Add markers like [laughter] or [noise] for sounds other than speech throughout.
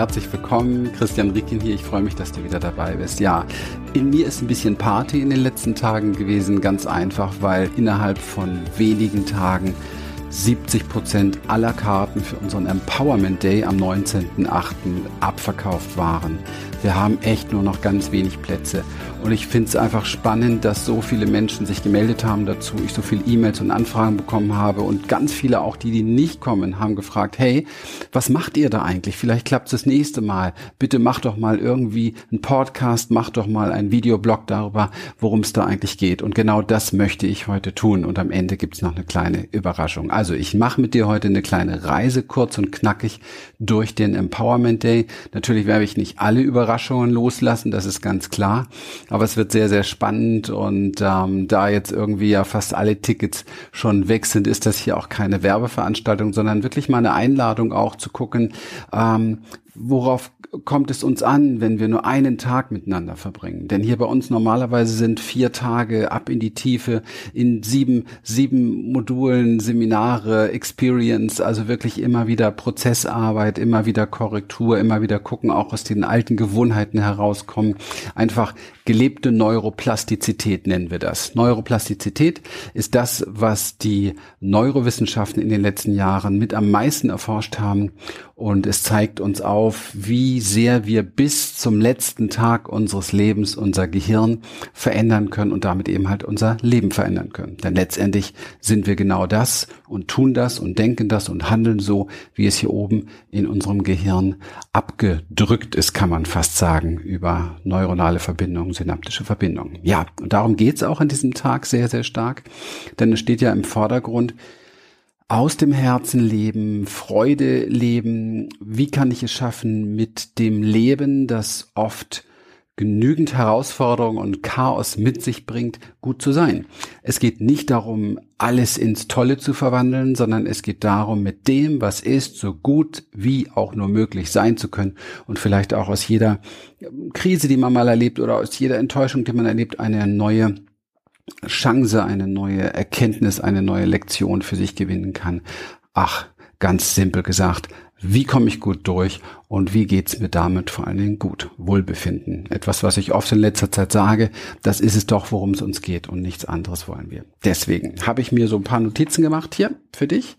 herzlich willkommen. Christian Riekin hier. Ich freue mich, dass du wieder dabei bist. Ja, in mir ist ein bisschen Party in den letzten Tagen gewesen. Ganz einfach, weil innerhalb von wenigen Tagen 70 Prozent aller Karten für unseren Empowerment Day am 19.08. abverkauft waren. Wir haben echt nur noch ganz wenig Plätze. Und ich finde es einfach spannend, dass so viele Menschen sich gemeldet haben dazu, ich so viele E-Mails und Anfragen bekommen habe und ganz viele auch, die, die nicht kommen, haben gefragt, hey, was macht ihr da eigentlich? Vielleicht klappt es das nächste Mal. Bitte mach doch mal irgendwie einen Podcast, mach doch mal einen Videoblog darüber, worum es da eigentlich geht. Und genau das möchte ich heute tun. Und am Ende gibt es noch eine kleine Überraschung. Also ich mache mit dir heute eine kleine Reise, kurz und knackig, durch den Empowerment Day. Natürlich werde ich nicht alle Überraschungen loslassen, das ist ganz klar. Aber es wird sehr, sehr spannend und ähm, da jetzt irgendwie ja fast alle Tickets schon weg sind, ist das hier auch keine Werbeveranstaltung, sondern wirklich mal eine Einladung auch zu gucken, ähm, worauf kommt es uns an, wenn wir nur einen Tag miteinander verbringen? Denn hier bei uns normalerweise sind vier Tage ab in die Tiefe, in sieben, sieben Modulen, Seminare, Experience, also wirklich immer wieder Prozessarbeit, immer wieder Korrektur, immer wieder gucken, auch aus den alten Gewohnheiten herauskommen. Einfach gelebte Neuroplastizität nennen wir das. Neuroplastizität ist das, was die Neurowissenschaften in den letzten Jahren mit am meisten erforscht haben und es zeigt uns auf, wie sehr wir bis zum letzten Tag unseres Lebens unser Gehirn verändern können und damit eben halt unser Leben verändern können. Denn letztendlich sind wir genau das und tun das und denken das und handeln so, wie es hier oben in unserem Gehirn abgedrückt ist, kann man fast sagen, über neuronale Verbindungen, synaptische Verbindungen. Ja, und darum geht's auch an diesem Tag sehr, sehr stark, denn es steht ja im Vordergrund, aus dem Herzen leben, Freude leben. Wie kann ich es schaffen, mit dem Leben, das oft genügend Herausforderungen und Chaos mit sich bringt, gut zu sein. Es geht nicht darum, alles ins Tolle zu verwandeln, sondern es geht darum, mit dem, was ist, so gut wie auch nur möglich sein zu können und vielleicht auch aus jeder Krise, die man mal erlebt oder aus jeder Enttäuschung, die man erlebt, eine neue Chance, eine neue Erkenntnis, eine neue Lektion für sich gewinnen kann. Ach, ganz simpel gesagt, wie komme ich gut durch und wie geht's mir damit vor allen Dingen gut? Wohlbefinden. Etwas, was ich oft in letzter Zeit sage, das ist es doch, worum es uns geht und nichts anderes wollen wir. Deswegen habe ich mir so ein paar Notizen gemacht hier für dich,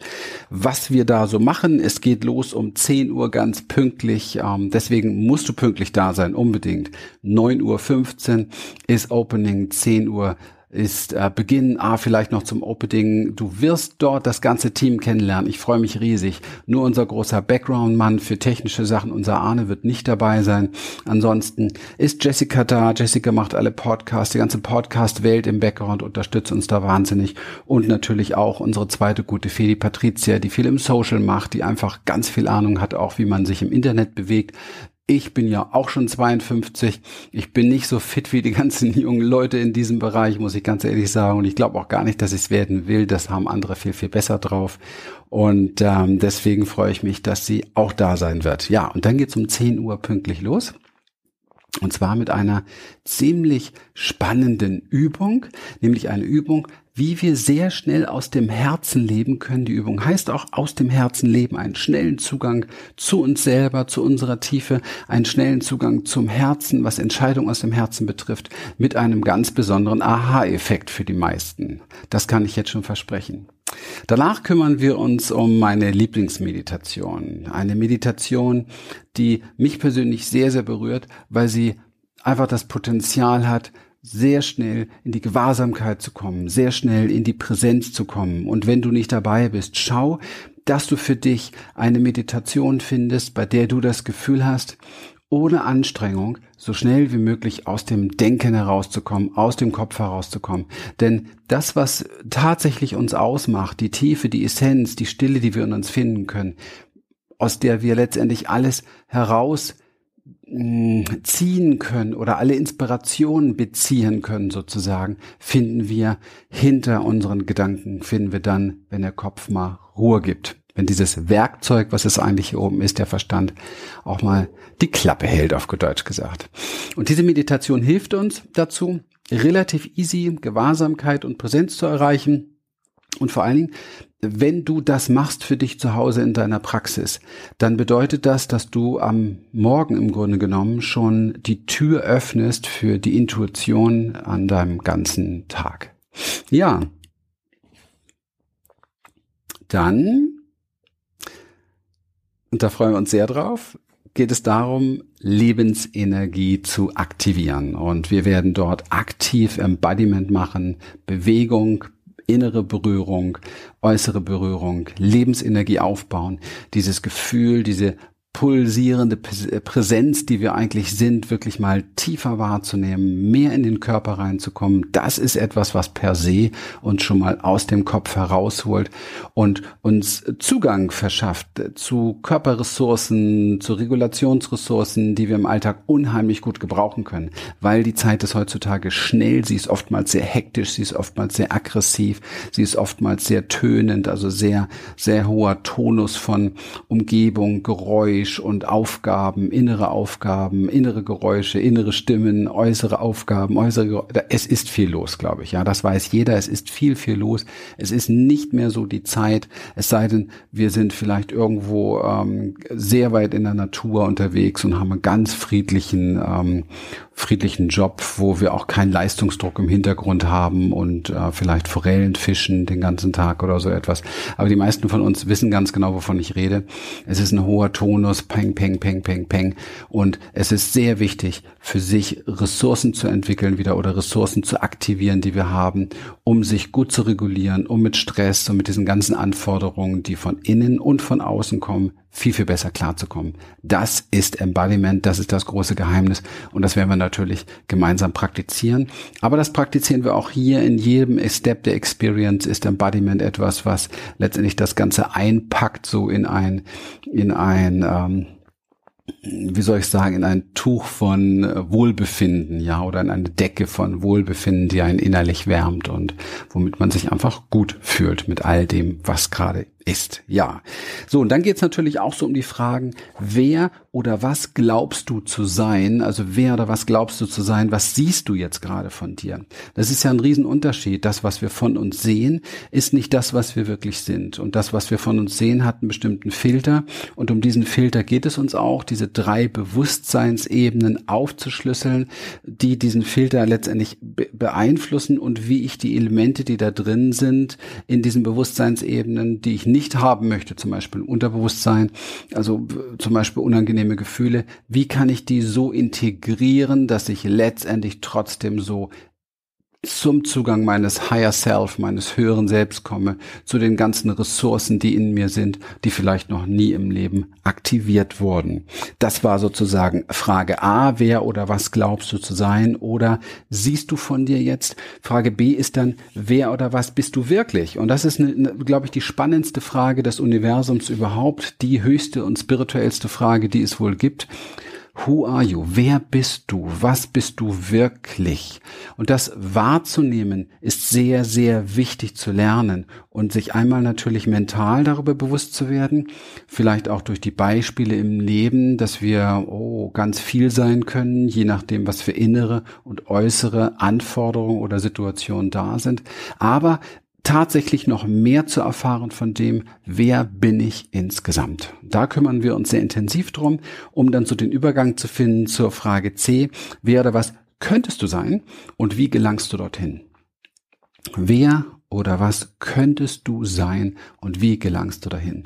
was wir da so machen. Es geht los um 10 Uhr ganz pünktlich. Ähm, deswegen musst du pünktlich da sein, unbedingt. 9.15 Uhr ist Opening, 10 Uhr ist äh, Beginn, ah, vielleicht noch zum Opening. Du wirst dort das ganze Team kennenlernen. Ich freue mich riesig. Nur unser großer Background-Mann für technische Sachen, unser Arne wird nicht dabei sein. Ansonsten ist Jessica da. Jessica macht alle Podcasts, die ganze Podcast-Welt im Background unterstützt uns da wahnsinnig. Und natürlich auch unsere zweite gute Fee, die Patricia, die viel im Social macht, die einfach ganz viel Ahnung hat, auch wie man sich im Internet bewegt. Ich bin ja auch schon 52. Ich bin nicht so fit wie die ganzen [laughs] jungen Leute in diesem Bereich, muss ich ganz ehrlich sagen. Und ich glaube auch gar nicht, dass ich es werden will. Das haben andere viel, viel besser drauf. Und ähm, deswegen freue ich mich, dass sie auch da sein wird. Ja, und dann geht's um 10 Uhr pünktlich los. Und zwar mit einer ziemlich spannenden Übung, nämlich eine Übung, wie wir sehr schnell aus dem Herzen leben können. Die Übung heißt auch aus dem Herzen leben, einen schnellen Zugang zu uns selber, zu unserer Tiefe, einen schnellen Zugang zum Herzen, was Entscheidungen aus dem Herzen betrifft, mit einem ganz besonderen Aha-Effekt für die meisten. Das kann ich jetzt schon versprechen. Danach kümmern wir uns um meine Lieblingsmeditation. Eine Meditation, die mich persönlich sehr, sehr berührt, weil sie einfach das Potenzial hat, sehr schnell in die Gewahrsamkeit zu kommen, sehr schnell in die Präsenz zu kommen. Und wenn du nicht dabei bist, schau, dass du für dich eine Meditation findest, bei der du das Gefühl hast, ohne Anstrengung so schnell wie möglich aus dem Denken herauszukommen, aus dem Kopf herauszukommen. Denn das, was tatsächlich uns ausmacht, die Tiefe, die Essenz, die Stille, die wir in uns finden können, aus der wir letztendlich alles heraus ziehen können oder alle Inspirationen beziehen können sozusagen, finden wir hinter unseren Gedanken, finden wir dann, wenn der Kopf mal Ruhe gibt. Wenn dieses Werkzeug, was es eigentlich hier oben ist, der Verstand, auch mal die Klappe hält, auf Deutsch gesagt. Und diese Meditation hilft uns dazu, relativ easy Gewahrsamkeit und Präsenz zu erreichen Und vor allen Dingen, wenn du das machst für dich zu Hause in deiner Praxis, dann bedeutet das, dass du am Morgen im Grunde genommen schon die Tür öffnest für die Intuition an deinem ganzen Tag. Ja. Dann, und da freuen wir uns sehr drauf, geht es darum, Lebensenergie zu aktivieren. Und wir werden dort aktiv Embodiment machen, Bewegung, innere Berührung, äußere Berührung, Lebensenergie aufbauen, dieses Gefühl, diese pulsierende äh, Präsenz, die wir eigentlich sind, wirklich mal tiefer wahrzunehmen, mehr in den Körper reinzukommen. Das ist etwas, was per se uns schon mal aus dem Kopf herausholt und uns Zugang verschafft zu Körperressourcen, zu Regulationsressourcen, die wir im Alltag unheimlich gut gebrauchen können, weil die Zeit ist heutzutage schnell, sie ist oftmals sehr hektisch, sie ist oftmals sehr aggressiv, sie ist oftmals sehr tönend, also sehr, sehr hoher Tonus von Umgebung, Geräusch, Geräusch und Aufgaben, innere Aufgaben, innere Geräusche, innere Stimmen, äußere Aufgaben, äußere Geräusche. Es ist viel los, glaube ich. Ja, das weiß jeder. Es ist viel, viel los. Es ist nicht mehr so die Zeit. Es sei denn, wir sind vielleicht irgendwo ähm, sehr weit in der Natur unterwegs und haben einen ganz friedlichen ähm, friedlichen Job, wo wir auch keinen Leistungsdruck im Hintergrund haben und äh, vielleicht Forellen fischen den ganzen Tag oder so etwas. Aber die meisten von uns wissen ganz genau, wovon ich rede. Es ist ein hoher Tonus, peng, peng, peng, peng, peng. Und es ist sehr wichtig, für sich Ressourcen zu entwickeln wieder oder Ressourcen zu aktivieren, die wir haben, um sich gut zu regulieren, um mit Stress und mit diesen ganzen Anforderungen, die von innen und von außen kommen, viel, viel besser klarzukommen. Das ist Embodiment, das ist das große Geheimnis und das werden wir natürlich gemeinsam praktizieren. Aber das praktizieren wir auch hier in jedem Step der Experience ist Embodiment etwas, was letztendlich das Ganze einpackt, so in ein, in ein, ähm, wie soll ich sagen, in ein Tuch von Wohlbefinden, ja, oder in eine Decke von Wohlbefinden, die einen innerlich wärmt und womit man sich einfach gut fühlt mit all dem, was gerade ist. Ja. So, und dann geht's natürlich auch so um die Fragen, wer oder was glaubst du zu sein? Also wer oder was glaubst du zu sein? Was siehst du jetzt gerade von dir? Das ist ja ein Riesenunterschied. Das, was wir von uns sehen, ist nicht das, was wir wirklich sind. Und das, was wir von uns sehen, hat einen bestimmten Filter. Und um diesen Filter geht es uns auch, diese drei Bewusstseinsebenen aufzuschlüsseln, die diesen Filter letztendlich beeinflussen und wie ich die Elemente, die da drin sind, in diesen Bewusstseinsebenen, die ich nicht haben möchte, zum Beispiel Unterbewusstsein, also zum Beispiel unangenehme Gefühle, wie kann ich die so integrieren, dass ich letztendlich trotzdem so zum Zugang meines Higher Self, meines höheren Selbst komme, zu den ganzen Ressourcen, die in mir sind, die vielleicht noch nie im Leben aktiviert wurden. Das war sozusagen Frage A, wer oder was glaubst du zu sein oder siehst du von dir jetzt? Frage B ist dann, wer oder was bist du wirklich? Und das ist, glaube ich, die spannendste Frage des Universums überhaupt, die höchste und spirituellste Frage, die es wohl gibt. Who are you? Wer bist du? Was bist du wirklich? Und das wahrzunehmen ist sehr, sehr wichtig zu lernen und sich einmal natürlich mental darüber bewusst zu werden, vielleicht auch durch die Beispiele im Leben, dass wir oh, ganz viel sein können, je nachdem, was für innere und äußere Anforderungen oder Situationen da sind. Aber tatsächlich noch mehr zu erfahren von dem, wer bin ich insgesamt. Da kümmern wir uns sehr intensiv drum, um dann so den Übergang zu finden zur Frage C, wer oder was könntest du sein und wie gelangst du dorthin? Wer oder was könntest du sein und wie gelangst du dahin?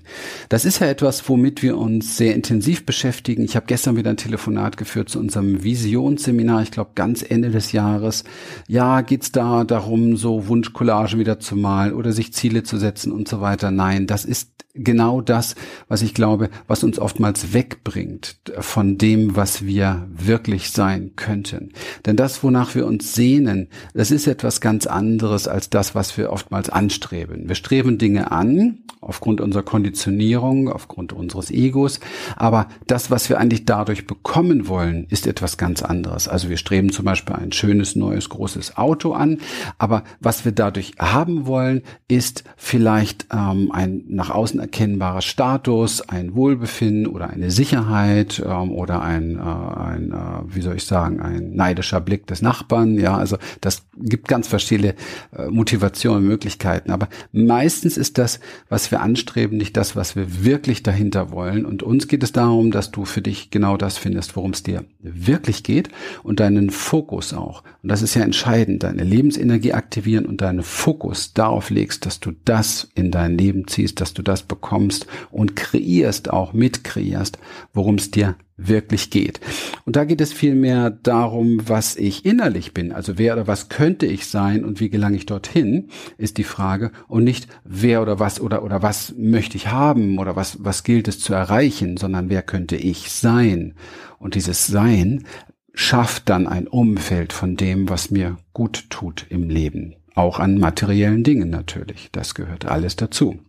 Das ist ja etwas, womit wir uns sehr intensiv beschäftigen. Ich habe gestern wieder ein Telefonat geführt zu unserem Visionsseminar, ich glaube ganz Ende des Jahres. Ja, geht's da darum, so Wunschcollagen wieder zu malen oder sich Ziele zu setzen und so weiter? Nein, das ist genau das, was ich glaube, was uns oftmals wegbringt von dem, was wir wirklich sein könnten. Denn das, wonach wir uns sehnen, das ist etwas ganz anderes als das, was wir oftmals anstreben. Wir streben Dinge an, aufgrund unserer Konditionierung, aufgrund unseres Egos, aber das, was wir eigentlich dadurch bekommen wollen, ist etwas ganz anderes. Also wir streben zum Beispiel ein schönes, neues, großes Auto an, aber was wir dadurch haben wollen, ist vielleicht ähm, ein nach außen erkennbarer Status, ein Wohlbefinden oder eine Sicherheit ähm, oder ein, äh, ein äh, wie soll ich sagen, ein neidischer Blick des Nachbarn. Ja, also das gibt ganz verschiedene äh, Motivationen, Möglichkeiten. Aber meistens ist das, was wir anstreben, nicht das, was wir wirklich dahinter wollen. Und uns geht es darum, dass du für dich genau das findest, worum es dir wirklich geht und deinen Fokus auch. Und das ist ja entscheidend, deine Lebensenergie aktivieren und deinen Fokus darauf legst, dass du das in dein Leben ziehst, dass du das bekommst und kreierst, auch mitkreierst, worum es dir wirklich geht. Und da geht es vielmehr darum, was ich innerlich bin. Also wer oder was könnte ich sein und wie gelange ich dorthin, ist die Frage. Und nicht wer oder was oder, oder was möchte ich haben oder was, was gilt es zu erreichen, sondern wer könnte ich sein. Und dieses Sein schafft dann ein Umfeld von dem, was mir gut tut im Leben. Auch an materiellen Dingen natürlich. Das gehört alles dazu.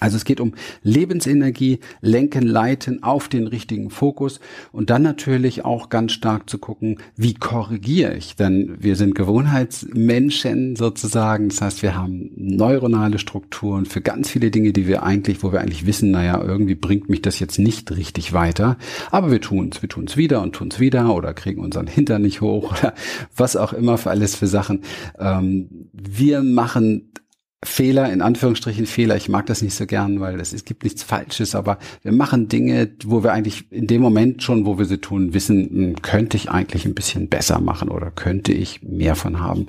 Also es geht um Lebensenergie, lenken, leiten auf den richtigen Fokus und dann natürlich auch ganz stark zu gucken, wie korrigiere ich? Denn wir sind Gewohnheitsmenschen sozusagen. Das heißt, wir haben neuronale Strukturen für ganz viele Dinge, die wir eigentlich, wo wir eigentlich wissen, naja, irgendwie bringt mich das jetzt nicht richtig weiter. Aber wir tun es, wir tun es wieder und tun es wieder oder kriegen unseren Hintern nicht hoch [laughs] oder was auch immer für alles für Sachen. Ähm, wir machen Fehler, in Anführungsstrichen Fehler, ich mag das nicht so gern, weil es, es gibt nichts Falsches, aber wir machen Dinge, wo wir eigentlich in dem Moment schon, wo wir sie tun, wissen, hm, könnte ich eigentlich ein bisschen besser machen oder könnte ich mehr von haben.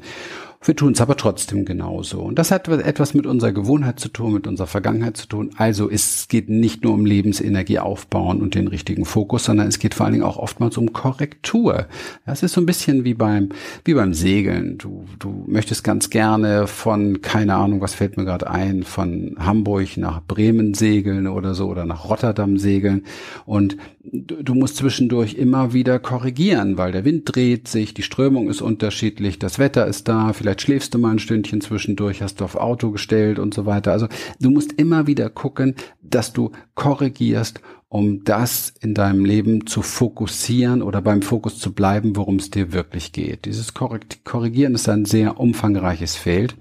Wir tun es aber trotzdem genauso. Und das hat etwas mit unserer Gewohnheit zu tun, mit unserer Vergangenheit zu tun. Also es geht nicht nur um Lebensenergie aufbauen und den richtigen Fokus, sondern es geht vor allen Dingen auch oftmals um Korrektur. Das ist so ein bisschen wie beim, wie beim Segeln. Du, du möchtest ganz gerne von, keine Ahnung, was fällt mir gerade ein, von Hamburg nach Bremen segeln oder so oder nach Rotterdam segeln. Und du, musst zwischendurch immer wieder korrigieren, weil der Wind dreht sich, die Strömung ist unterschiedlich, das Wetter ist da, vielleicht vielleicht schläfst du mal ein Stündchen zwischendurch, hast du auf Auto gestellt und so weiter. Also du musst immer wieder gucken, dass du korrigierst, um das in deinem Leben zu fokussieren oder beim Fokus zu bleiben, worum es dir wirklich geht. Dieses Korrigieren ist ein sehr umfangreiches Feld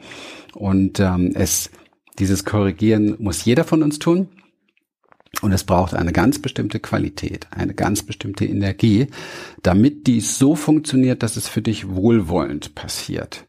und ähm, es dieses Korrigieren muss jeder von uns tun. Und es braucht eine ganz bestimmte Qualität, eine ganz bestimmte Energie, damit dies so funktioniert, dass es für dich wohlwollend passiert.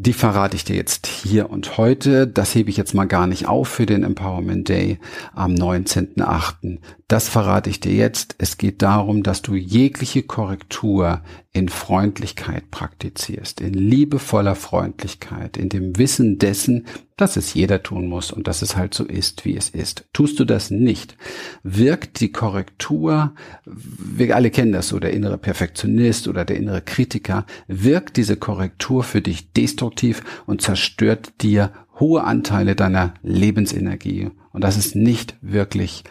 Die verrate ich dir jetzt hier und heute. Das hebe ich jetzt mal gar nicht auf für den Empowerment Day am 19.8. Das verrate ich dir jetzt. Es geht darum, dass du jegliche Korrektur in Freundlichkeit praktizierst, in liebevoller Freundlichkeit, in dem Wissen dessen, dass es jeder tun muss und dass es halt so ist, wie es ist. Tust du das nicht, wirkt die Korrektur, wir alle kennen das so, der innere Perfektionist oder der innere Kritiker, wirkt diese Korrektur für dich destruktiv und zerstört dir hohe Anteile deiner Lebensenergie. Und das ist nicht wirklich,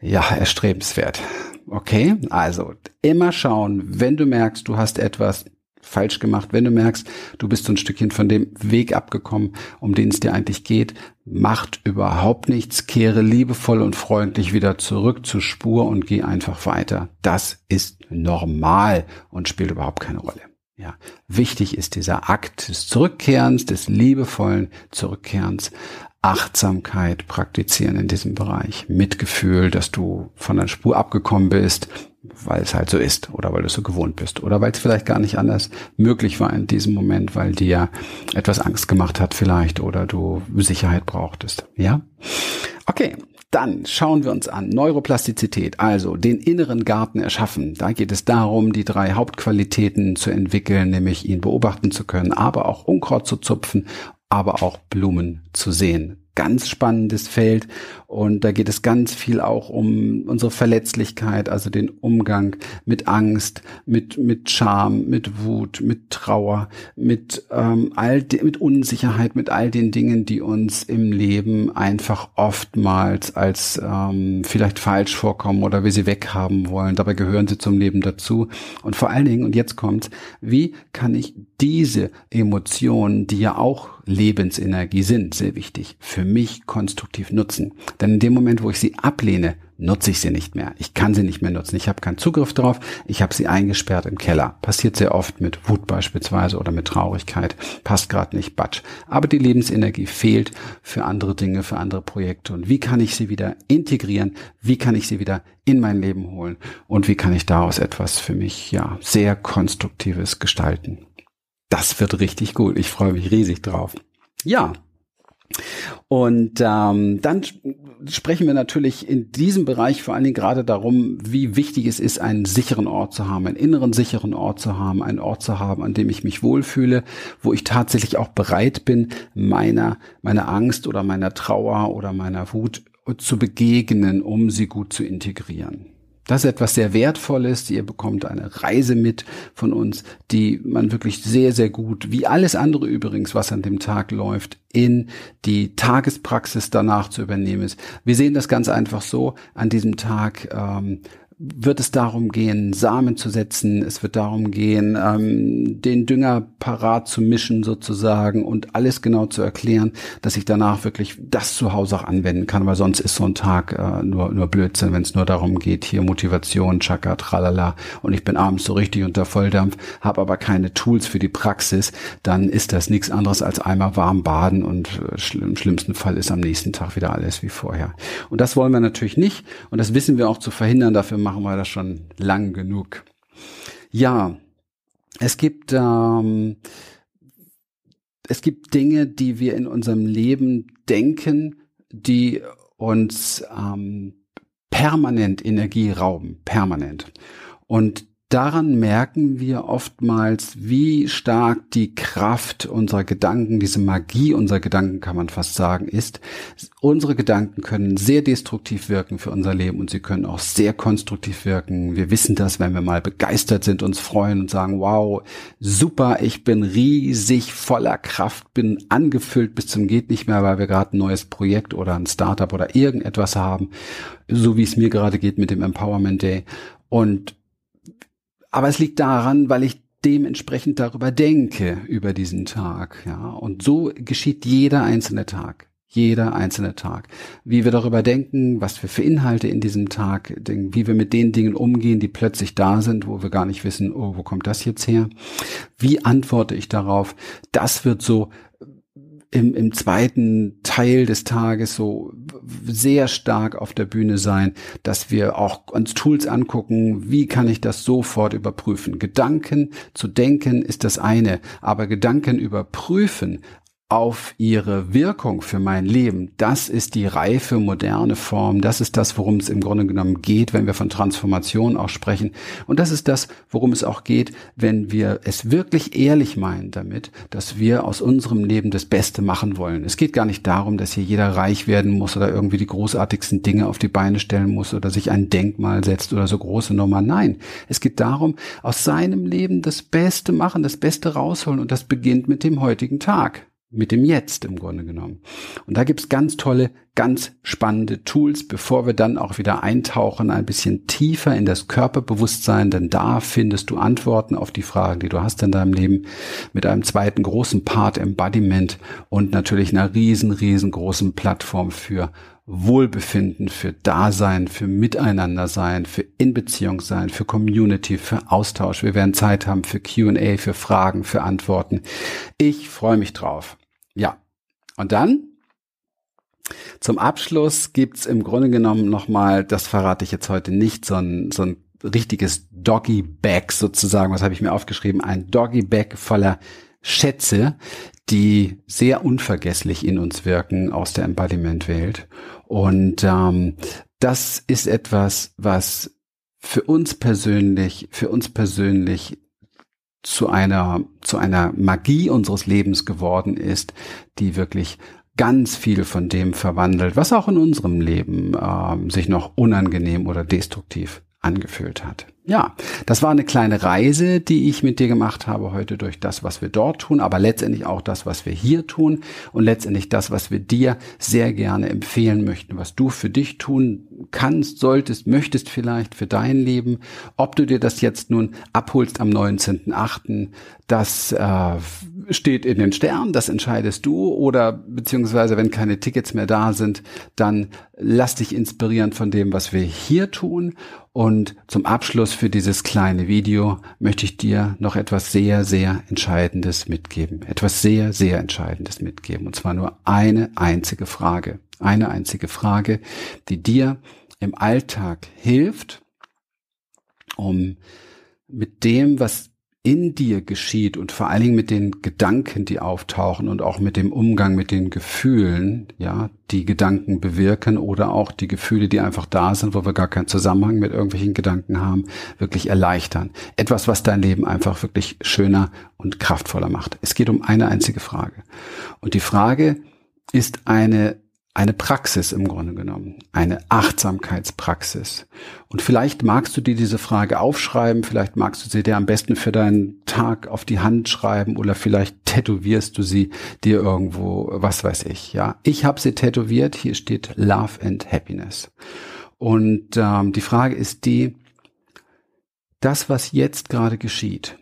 ja, erstrebenswert. Okay, also immer schauen, wenn du merkst, du hast etwas falsch gemacht, wenn du merkst, du bist so ein Stückchen von dem Weg abgekommen, um den es dir eigentlich geht, macht überhaupt nichts, kehre liebevoll und freundlich wieder zurück zur Spur und geh einfach weiter. Das ist normal und spielt überhaupt keine Rolle. Ja, wichtig ist dieser Akt des Zurückkehrens, des liebevollen Zurückkehrens, Achtsamkeit praktizieren in diesem Bereich, Mitgefühl, dass du von der Spur abgekommen bist, weil es halt so ist oder weil du so gewohnt bist oder weil es vielleicht gar nicht anders möglich war in diesem Moment, weil dir etwas Angst gemacht hat vielleicht oder du Sicherheit brauchtest. Ja? Okay, dann schauen wir uns an Neuroplastizität, also den inneren Garten erschaffen. Da geht es darum, die drei Hauptqualitäten zu entwickeln, nämlich ihn beobachten zu können, aber auch Unkraut zu zupfen aber auch Blumen zu sehen. Ganz spannendes Feld und da geht es ganz viel auch um unsere Verletzlichkeit, also den Umgang mit Angst, mit mit Scham, mit Wut, mit Trauer, mit ähm, all de, mit Unsicherheit, mit all den Dingen, die uns im Leben einfach oftmals als ähm, vielleicht falsch vorkommen oder wir sie weghaben wollen. Dabei gehören sie zum Leben dazu. Und vor allen Dingen und jetzt kommt's: Wie kann ich diese Emotionen, die ja auch Lebensenergie sind, sehr wichtig, für mich konstruktiv nutzen. Denn in dem Moment, wo ich sie ablehne, nutze ich sie nicht mehr. Ich kann sie nicht mehr nutzen. Ich habe keinen Zugriff drauf. Ich habe sie eingesperrt im Keller. Passiert sehr oft mit Wut beispielsweise oder mit Traurigkeit. Passt gerade nicht, Batsch. Aber die Lebensenergie fehlt für andere Dinge, für andere Projekte. Und wie kann ich sie wieder integrieren? Wie kann ich sie wieder in mein Leben holen? Und wie kann ich daraus etwas für mich, ja, sehr Konstruktives gestalten? Das wird richtig gut. Ich freue mich riesig drauf. Ja, und ähm, dann sprechen wir natürlich in diesem Bereich vor allen Dingen gerade darum, wie wichtig es ist, einen sicheren Ort zu haben, einen inneren sicheren Ort zu haben, einen Ort zu haben, an dem ich mich wohlfühle, wo ich tatsächlich auch bereit bin, meiner, meiner Angst oder meiner Trauer oder meiner Wut zu begegnen, um sie gut zu integrieren. Das ist etwas sehr Wertvolles. Ihr bekommt eine Reise mit von uns, die man wirklich sehr, sehr gut, wie alles andere übrigens, was an dem Tag läuft, in die Tagespraxis danach zu übernehmen ist. Wir sehen das ganz einfach so. An diesem Tag ähm, wird es darum gehen, Samen zu setzen. Es wird darum gehen, ähm, den Dünger parat zu mischen sozusagen und alles genau zu erklären, dass ich danach wirklich das zu Hause auch anwenden kann, weil sonst ist so ein Tag äh, nur, nur Blödsinn, wenn es nur darum geht, hier Motivation, Chaka, tralala und ich bin abends so richtig unter Volldampf, habe aber keine Tools für die Praxis, dann ist das nichts anderes als einmal warm baden und äh, im schlimmsten Fall ist am nächsten Tag wieder alles wie vorher. Und das wollen wir natürlich nicht und das wissen wir auch zu verhindern, dafür machen wir das schon lang genug. Ja, es gibt ähm, es gibt Dinge, die wir in unserem Leben denken, die uns ähm, permanent Energie rauben, permanent. Und daran merken wir oftmals, wie stark die Kraft unserer Gedanken, diese Magie unserer Gedanken, kann man fast sagen, ist. Unsere Gedanken können sehr destruktiv wirken für unser Leben und sie können auch sehr konstruktiv wirken. Wir wissen das, wenn wir mal begeistert sind, uns freuen und sagen, wow, super, ich bin riesig voller Kraft, bin angefüllt bis zum geht nicht mehr, weil wir gerade ein neues Projekt oder ein Startup oder irgendetwas haben, so wie es mir gerade geht mit dem Empowerment Day. Und aber es liegt daran, weil ich dementsprechend darüber denke, über diesen Tag, ja. Und so geschieht jeder einzelne Tag. Jeder einzelne Tag. Wie wir darüber denken, was wir für Inhalte in diesem Tag denken, wie wir mit den Dingen umgehen, die plötzlich da sind, wo wir gar nicht wissen, oh, wo kommt das jetzt her? Wie antworte ich darauf? Das wird so im, im zweiten Teil des Tages so sehr stark auf der Bühne sein, dass wir auch uns Tools angucken, wie kann ich das sofort überprüfen. Gedanken zu denken ist das eine, aber Gedanken überprüfen auf ihre Wirkung für mein Leben. Das ist die reife, moderne Form. Das ist das, worum es im Grunde genommen geht, wenn wir von Transformation auch sprechen. Und das ist das, worum es auch geht, wenn wir es wirklich ehrlich meinen damit, dass wir aus unserem Leben das Beste machen wollen. Es geht gar nicht darum, dass hier jeder reich werden muss oder irgendwie die großartigsten Dinge auf die Beine stellen muss oder sich ein Denkmal setzt oder so große Nummer. Nein, es geht darum, aus seinem Leben das Beste machen, das Beste rausholen und das beginnt mit dem heutigen Tag mit dem Jetzt im Grunde genommen. Und da gibt's ganz tolle, ganz spannende Tools, bevor wir dann auch wieder eintauchen, ein bisschen tiefer in das Körperbewusstsein, denn da findest du Antworten auf die Fragen, die du hast in deinem Leben, mit einem zweiten großen Part Embodiment und natürlich einer riesen, riesengroßen Plattform für Wohlbefinden, für Dasein, für Miteinander sein, für Inbeziehung sein, für Community, für Austausch. Wir werden Zeit haben für Q&A, für Fragen, für Antworten. Ich freue mich drauf. Ja. Und dann zum Abschluss gibt's im Grunde genommen nochmal, das verrate ich jetzt heute nicht, so ein, so ein richtiges Doggy Bag sozusagen. Was habe ich mir aufgeschrieben? Ein Doggy Bag voller Schätze, die sehr unvergesslich in uns wirken aus der Embodiment-Welt. Und ähm, das ist etwas, was für uns persönlich, für uns persönlich zu einer, zu einer Magie unseres Lebens geworden ist, die wirklich ganz viel von dem verwandelt, was auch in unserem Leben ähm, sich noch unangenehm oder destruktiv angefühlt hat. Ja, das war eine kleine Reise, die ich mit dir gemacht habe heute durch das, was wir dort tun, aber letztendlich auch das, was wir hier tun und letztendlich das, was wir dir sehr gerne empfehlen möchten, was du für dich tun kannst, solltest, möchtest vielleicht für dein Leben. Ob du dir das jetzt nun abholst am 19.8., das äh, steht in den Sternen, das entscheidest du oder beziehungsweise wenn keine Tickets mehr da sind, dann lass dich inspirieren von dem, was wir hier tun und zum Abschluss für dieses kleine Video möchte ich dir noch etwas sehr, sehr Entscheidendes mitgeben. Etwas sehr, sehr Entscheidendes mitgeben. Und zwar nur eine einzige Frage. Eine einzige Frage, die dir im Alltag hilft, um mit dem, was in dir geschieht und vor allen Dingen mit den Gedanken, die auftauchen und auch mit dem Umgang mit den Gefühlen, ja, die Gedanken bewirken oder auch die Gefühle, die einfach da sind, wo wir gar keinen Zusammenhang mit irgendwelchen Gedanken haben, wirklich erleichtern. Etwas, was dein Leben einfach wirklich schöner und kraftvoller macht. Es geht um eine einzige Frage. Und die Frage ist eine eine Praxis im Grunde genommen, eine Achtsamkeitspraxis. Und vielleicht magst du dir diese Frage aufschreiben, vielleicht magst du sie dir am besten für deinen Tag auf die Hand schreiben oder vielleicht tätowierst du sie dir irgendwo, was weiß ich. Ja, ich habe sie tätowiert. Hier steht Love and Happiness. Und ähm, die Frage ist die: Das, was jetzt gerade geschieht,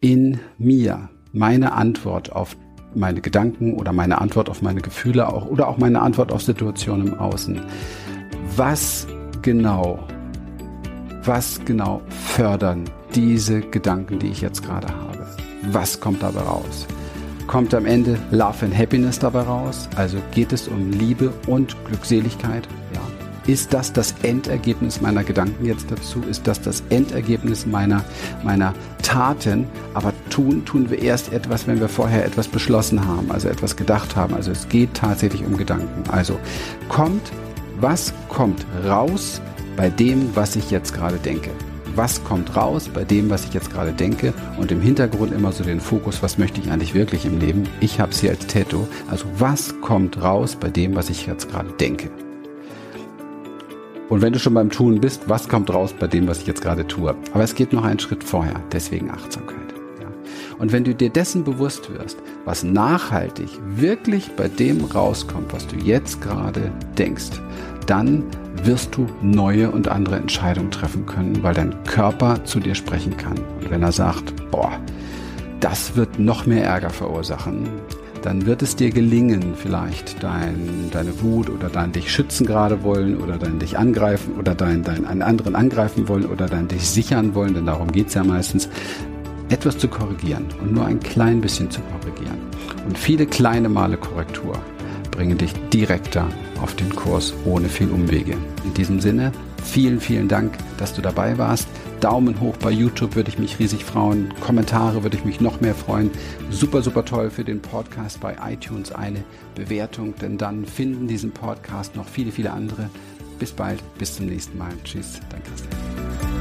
in mir, meine Antwort auf meine Gedanken oder meine Antwort auf meine Gefühle auch oder auch meine Antwort auf Situationen im Außen. Was genau, was genau fördern diese Gedanken, die ich jetzt gerade habe? Was kommt dabei raus? Kommt am Ende Love and Happiness dabei raus? Also geht es um Liebe und Glückseligkeit? Ist das das Endergebnis meiner Gedanken jetzt dazu? Ist das das Endergebnis meiner, meiner Taten? Aber tun, tun wir erst etwas, wenn wir vorher etwas beschlossen haben, also etwas gedacht haben. Also es geht tatsächlich um Gedanken. Also kommt, was kommt raus bei dem, was ich jetzt gerade denke? was kommt raus bei dem, was ich jetzt gerade denke und im Hintergrund immer so den Fokus, was möchte ich eigentlich wirklich im Leben? Ich habe es hier als Tattoo. Also was kommt raus bei dem, was ich jetzt gerade denke? Und wenn du schon beim Tun bist, was kommt raus bei dem, was ich jetzt gerade tue? Aber es geht noch einen Schritt vorher, deswegen Achtsamkeit. Ja. Und wenn du dir dessen bewusst wirst, was nachhaltig wirklich bei dem rauskommt, was du jetzt gerade denkst, dann wirst du neue und andere Entscheidungen treffen können, weil dein Körper zu dir sprechen kann. Und wenn er sagt, boah, das wird noch mehr Ärger verursachen, dann wird es dir gelingen, vielleicht dein, deine Wut oder dein dich schützen gerade wollen oder dein dich angreifen oder dein, dein einen anderen angreifen wollen oder dein dich sichern wollen, denn darum geht's ja meistens, etwas zu korrigieren und nur ein klein bisschen zu korrigieren. Und viele kleine Male Korrektur bringen dich direkter auf den Kurs ohne viel Umwege. In diesem Sinne, vielen, vielen Dank, dass du dabei warst. Daumen hoch bei YouTube würde ich mich riesig freuen. Kommentare würde ich mich noch mehr freuen. Super, super toll für den Podcast bei iTunes eine Bewertung, denn dann finden diesen Podcast noch viele, viele andere. Bis bald, bis zum nächsten Mal. Tschüss, dein Christian.